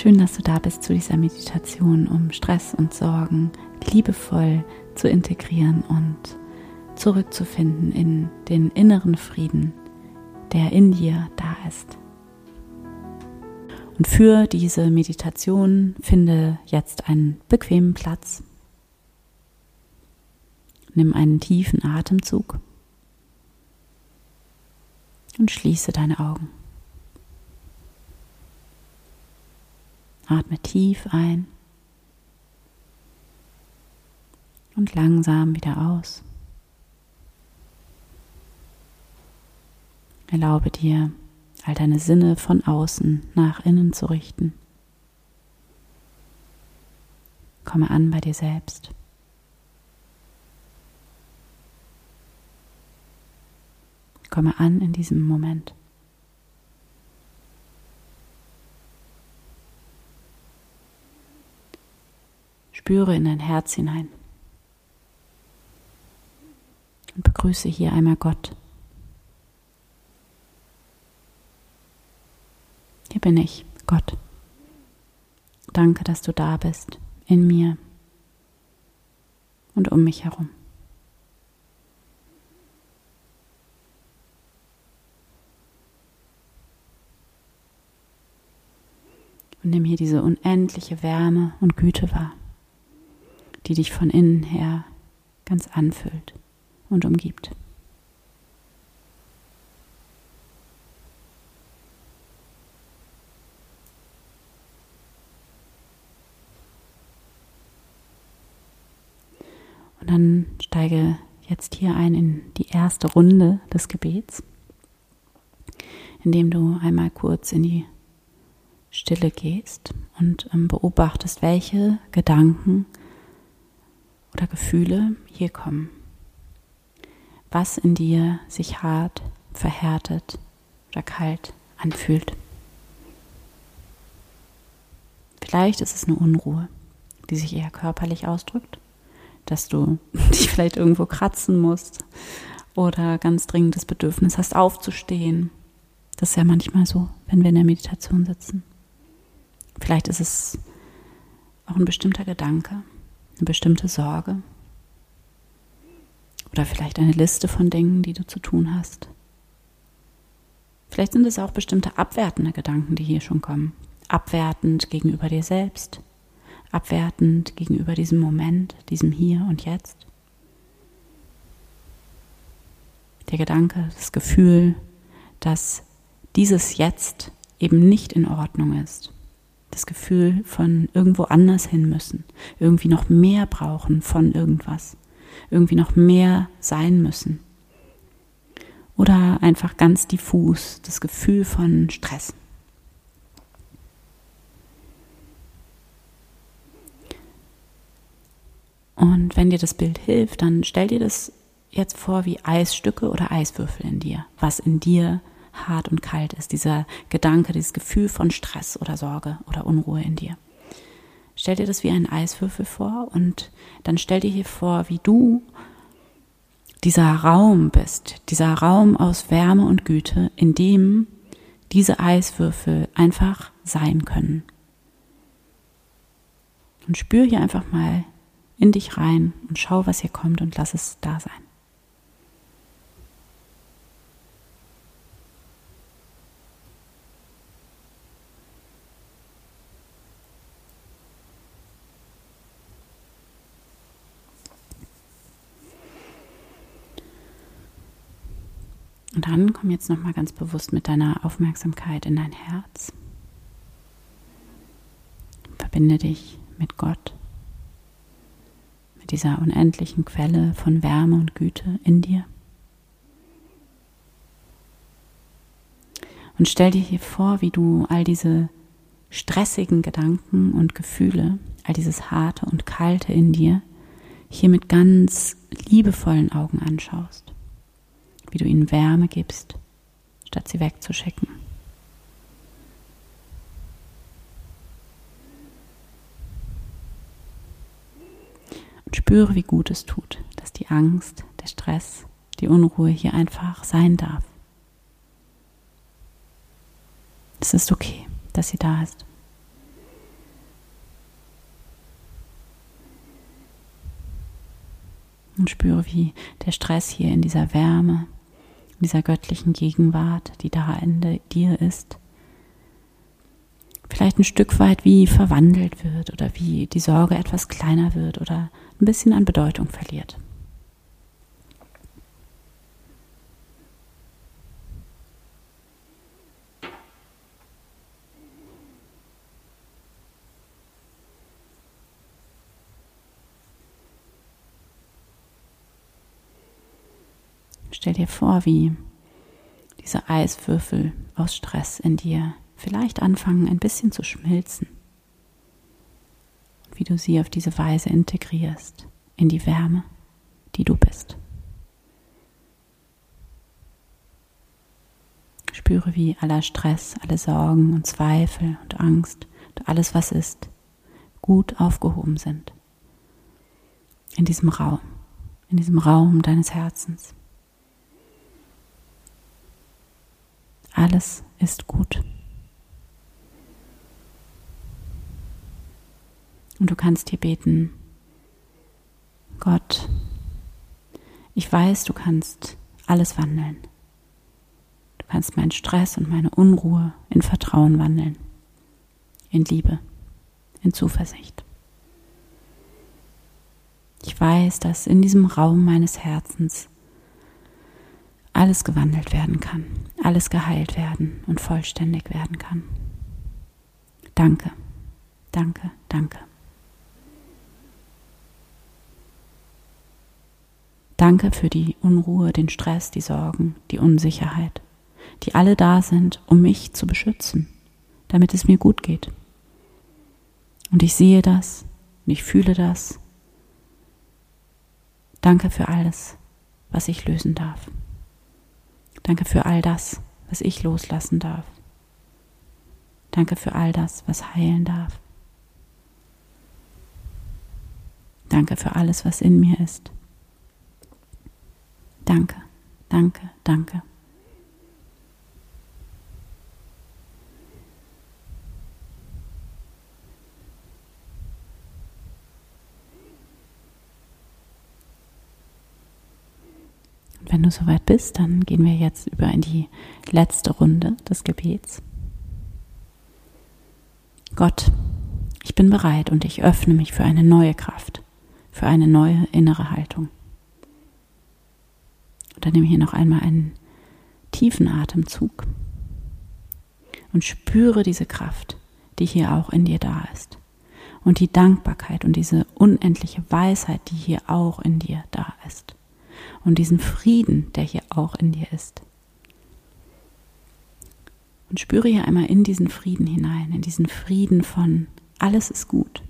Schön, dass du da bist zu dieser Meditation, um Stress und Sorgen liebevoll zu integrieren und zurückzufinden in den inneren Frieden, der in dir da ist. Und für diese Meditation finde jetzt einen bequemen Platz. Nimm einen tiefen Atemzug und schließe deine Augen. Atme tief ein und langsam wieder aus. Erlaube dir, all deine Sinne von außen nach innen zu richten. Komme an bei dir selbst. Komme an in diesem Moment. Spüre in dein Herz hinein. Und begrüße hier einmal Gott. Hier bin ich, Gott. Danke, dass du da bist, in mir und um mich herum. Und nimm hier diese unendliche Wärme und Güte wahr die dich von innen her ganz anfüllt und umgibt. Und dann steige jetzt hier ein in die erste Runde des Gebets, indem du einmal kurz in die Stille gehst und ähm, beobachtest, welche Gedanken oder Gefühle hier kommen. Was in dir sich hart, verhärtet oder kalt anfühlt. Vielleicht ist es eine Unruhe, die sich eher körperlich ausdrückt, dass du dich vielleicht irgendwo kratzen musst oder ganz dringend das Bedürfnis hast, aufzustehen. Das ist ja manchmal so, wenn wir in der Meditation sitzen. Vielleicht ist es auch ein bestimmter Gedanke, eine bestimmte Sorge oder vielleicht eine Liste von Dingen, die du zu tun hast. Vielleicht sind es auch bestimmte abwertende Gedanken, die hier schon kommen. Abwertend gegenüber dir selbst, abwertend gegenüber diesem Moment, diesem Hier und Jetzt. Der Gedanke, das Gefühl, dass dieses Jetzt eben nicht in Ordnung ist das Gefühl von irgendwo anders hin müssen, irgendwie noch mehr brauchen von irgendwas, irgendwie noch mehr sein müssen. Oder einfach ganz diffus das Gefühl von Stress. Und wenn dir das Bild hilft, dann stell dir das jetzt vor wie Eisstücke oder Eiswürfel in dir, was in dir hart und kalt ist, dieser Gedanke, dieses Gefühl von Stress oder Sorge oder Unruhe in dir. Stell dir das wie einen Eiswürfel vor und dann stell dir hier vor, wie du dieser Raum bist, dieser Raum aus Wärme und Güte, in dem diese Eiswürfel einfach sein können. Und spür hier einfach mal in dich rein und schau, was hier kommt und lass es da sein. Und dann komm jetzt nochmal ganz bewusst mit deiner Aufmerksamkeit in dein Herz. Verbinde dich mit Gott, mit dieser unendlichen Quelle von Wärme und Güte in dir. Und stell dir hier vor, wie du all diese stressigen Gedanken und Gefühle, all dieses harte und kalte in dir, hier mit ganz liebevollen Augen anschaust wie du ihnen Wärme gibst, statt sie wegzuschicken. Und spüre, wie gut es tut, dass die Angst, der Stress, die Unruhe hier einfach sein darf. Es ist okay, dass sie da ist. und spüre, wie der Stress hier in dieser Wärme, dieser göttlichen Gegenwart, die da in dir ist, vielleicht ein Stück weit wie verwandelt wird oder wie die Sorge etwas kleiner wird oder ein bisschen an Bedeutung verliert. Stell dir vor, wie diese Eiswürfel aus Stress in dir vielleicht anfangen ein bisschen zu schmilzen. Wie du sie auf diese Weise integrierst in die Wärme, die du bist. Spüre, wie aller Stress, alle Sorgen und Zweifel und Angst und alles, was ist, gut aufgehoben sind. In diesem Raum, in diesem Raum deines Herzens. Alles ist gut. Und du kannst hier beten, Gott, ich weiß, du kannst alles wandeln. Du kannst meinen Stress und meine Unruhe in Vertrauen wandeln, in Liebe, in Zuversicht. Ich weiß, dass in diesem Raum meines Herzens alles gewandelt werden kann, alles geheilt werden und vollständig werden kann. Danke, danke, danke. Danke für die Unruhe, den Stress, die Sorgen, die Unsicherheit, die alle da sind, um mich zu beschützen, damit es mir gut geht. Und ich sehe das und ich fühle das. Danke für alles, was ich lösen darf. Danke für all das, was ich loslassen darf. Danke für all das, was heilen darf. Danke für alles, was in mir ist. Danke, danke, danke. Und wenn du soweit bist, dann gehen wir jetzt über in die letzte Runde des Gebets. Gott, ich bin bereit und ich öffne mich für eine neue Kraft, für eine neue innere Haltung. Und dann nehme hier noch einmal einen tiefen Atemzug und spüre diese Kraft, die hier auch in dir da ist. Und die Dankbarkeit und diese unendliche Weisheit, die hier auch in dir da ist. Und diesen Frieden, der hier auch in dir ist. Und spüre hier einmal in diesen Frieden hinein, in diesen Frieden von alles ist gut.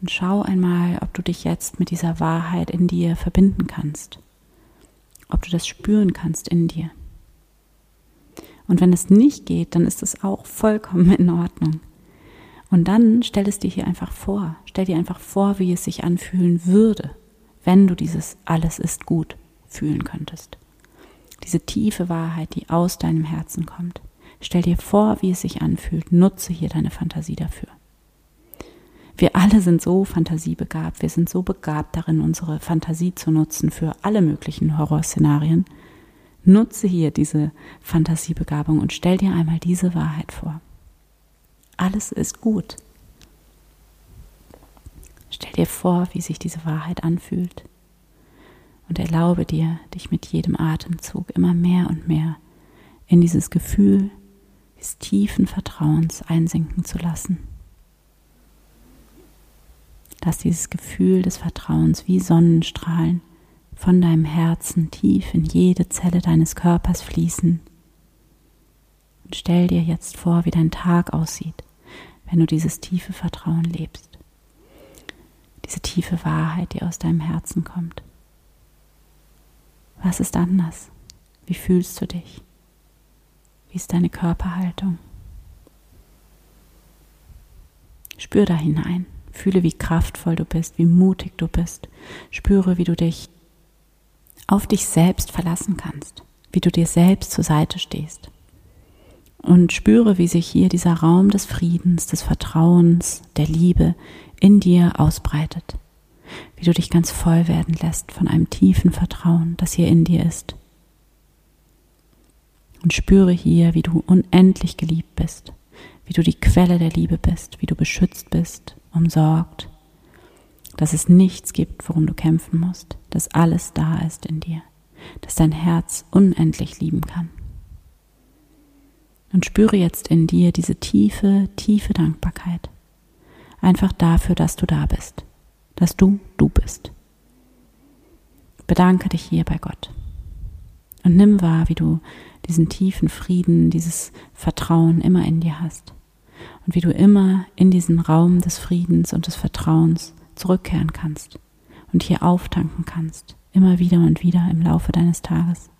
Und schau einmal, ob du dich jetzt mit dieser Wahrheit in dir verbinden kannst. Ob du das spüren kannst in dir. Und wenn es nicht geht, dann ist es auch vollkommen in Ordnung. Und dann stell es dir hier einfach vor. Stell dir einfach vor, wie es sich anfühlen würde, wenn du dieses alles ist gut fühlen könntest. Diese tiefe Wahrheit, die aus deinem Herzen kommt. Stell dir vor, wie es sich anfühlt. Nutze hier deine Fantasie dafür. Wir alle sind so fantasiebegabt, wir sind so begabt darin, unsere Fantasie zu nutzen für alle möglichen Horrorszenarien. Nutze hier diese Fantasiebegabung und stell dir einmal diese Wahrheit vor. Alles ist gut. Stell dir vor, wie sich diese Wahrheit anfühlt und erlaube dir, dich mit jedem Atemzug immer mehr und mehr in dieses Gefühl des tiefen Vertrauens einsinken zu lassen. Lass dieses Gefühl des Vertrauens wie Sonnenstrahlen von deinem Herzen tief in jede Zelle deines Körpers fließen. Und stell dir jetzt vor, wie dein Tag aussieht, wenn du dieses tiefe Vertrauen lebst. Diese tiefe Wahrheit, die aus deinem Herzen kommt. Was ist anders? Wie fühlst du dich? Wie ist deine Körperhaltung? Spür da hinein. Fühle, wie kraftvoll du bist, wie mutig du bist. Spüre, wie du dich auf dich selbst verlassen kannst, wie du dir selbst zur Seite stehst. Und spüre, wie sich hier dieser Raum des Friedens, des Vertrauens, der Liebe in dir ausbreitet. wie du dich ganz voll werden lässt von einem tiefen Vertrauen, das hier in dir ist. Und spüre hier, wie du unendlich geliebt bist, wie du die Quelle der Liebe bist, wie du beschützt bist, umsorgt, dass es nichts gibt, worum du kämpfen musst, dass alles da ist in dir, dass dein Herz unendlich lieben kann. Und spüre jetzt in dir diese tiefe, tiefe Dankbarkeit. Einfach dafür, dass du da bist, dass du du bist. Bedanke dich hier bei Gott. Und nimm wahr, wie du diesen tiefen Frieden, dieses Vertrauen immer in dir hast. Und wie du immer in diesen Raum des Friedens und des Vertrauens zurückkehren kannst und hier auftanken kannst, immer wieder und wieder im Laufe deines Tages.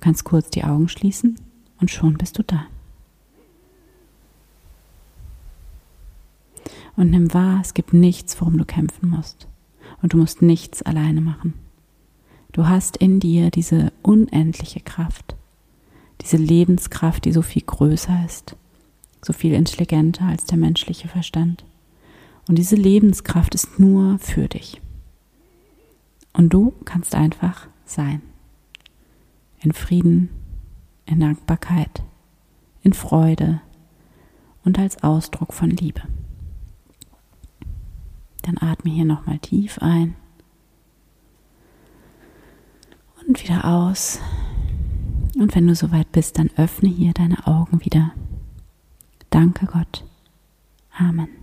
Du kannst kurz die Augen schließen und schon bist du da. Und nimm wahr, es gibt nichts, worum du kämpfen musst. Und du musst nichts alleine machen. Du hast in dir diese unendliche Kraft, diese Lebenskraft, die so viel größer ist, so viel intelligenter als der menschliche Verstand. Und diese Lebenskraft ist nur für dich. Und du kannst einfach sein in Frieden, in Dankbarkeit, in Freude und als Ausdruck von Liebe. Dann atme hier nochmal tief ein und wieder aus. Und wenn du soweit bist, dann öffne hier deine Augen wieder. Danke Gott. Amen.